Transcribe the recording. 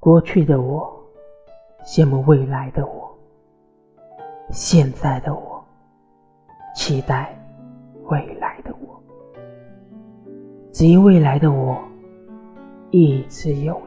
过去的我羡慕未来的我现在的我期待未来的我。只因未来的我一直有